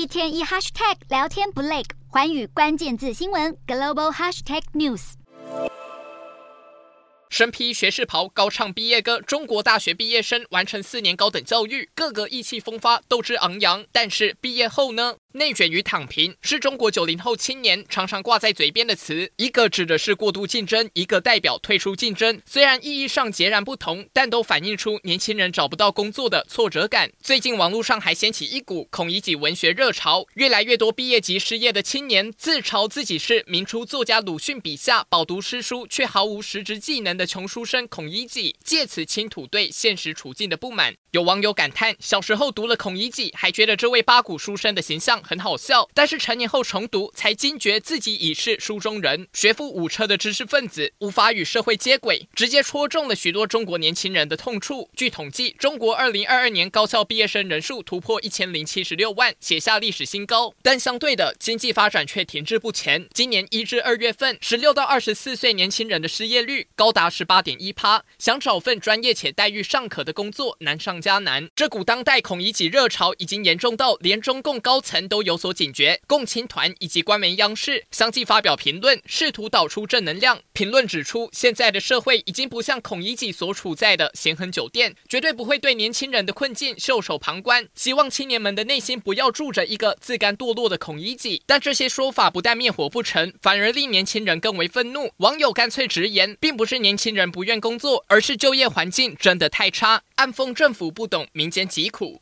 一天一 hashtag 聊天不累，环宇关键字新闻 global hashtag news。身披学士袍，高唱毕业歌，中国大学毕业生完成四年高等教育，个个意气风发，斗志昂扬。但是毕业后呢？内卷与躺平是中国九零后青年常常挂在嘴边的词，一个指的是过度竞争，一个代表退出竞争。虽然意义上截然不同，但都反映出年轻人找不到工作的挫折感。最近网络上还掀起一股孔乙己文学热潮，越来越多毕业即失业的青年自嘲自己是明初作家鲁迅笔下饱读诗书却毫无实质技能的穷书生孔乙己，借此倾吐对现实处境的不满。有网友感叹，小时候读了孔乙己，还觉得这位八股书生的形象。很好笑，但是成年后重读才惊觉自己已是书中人，学富五车的知识分子，无法与社会接轨，直接戳中了许多中国年轻人的痛处。据统计，中国二零二二年高校毕业生人数突破一千零七十六万，写下历史新高。但相对的，经济发展却停滞不前。今年一至二月份，十六到二十四岁年轻人的失业率高达十八点一趴，想找份专业且待遇尚可的工作难上加难。这股当代孔乙己热潮已经严重到连中共高层。都有所警觉，共青团以及官媒央视相继发表评论，试图导出正能量。评论指出，现在的社会已经不像孔乙己所处在的咸亨酒店，绝对不会对年轻人的困境袖手旁观。希望青年们的内心不要住着一个自甘堕落的孔乙己。但这些说法不但灭火不成，反而令年轻人更为愤怒。网友干脆直言，并不是年轻人不愿工作，而是就业环境真的太差，暗讽政府不懂民间疾苦。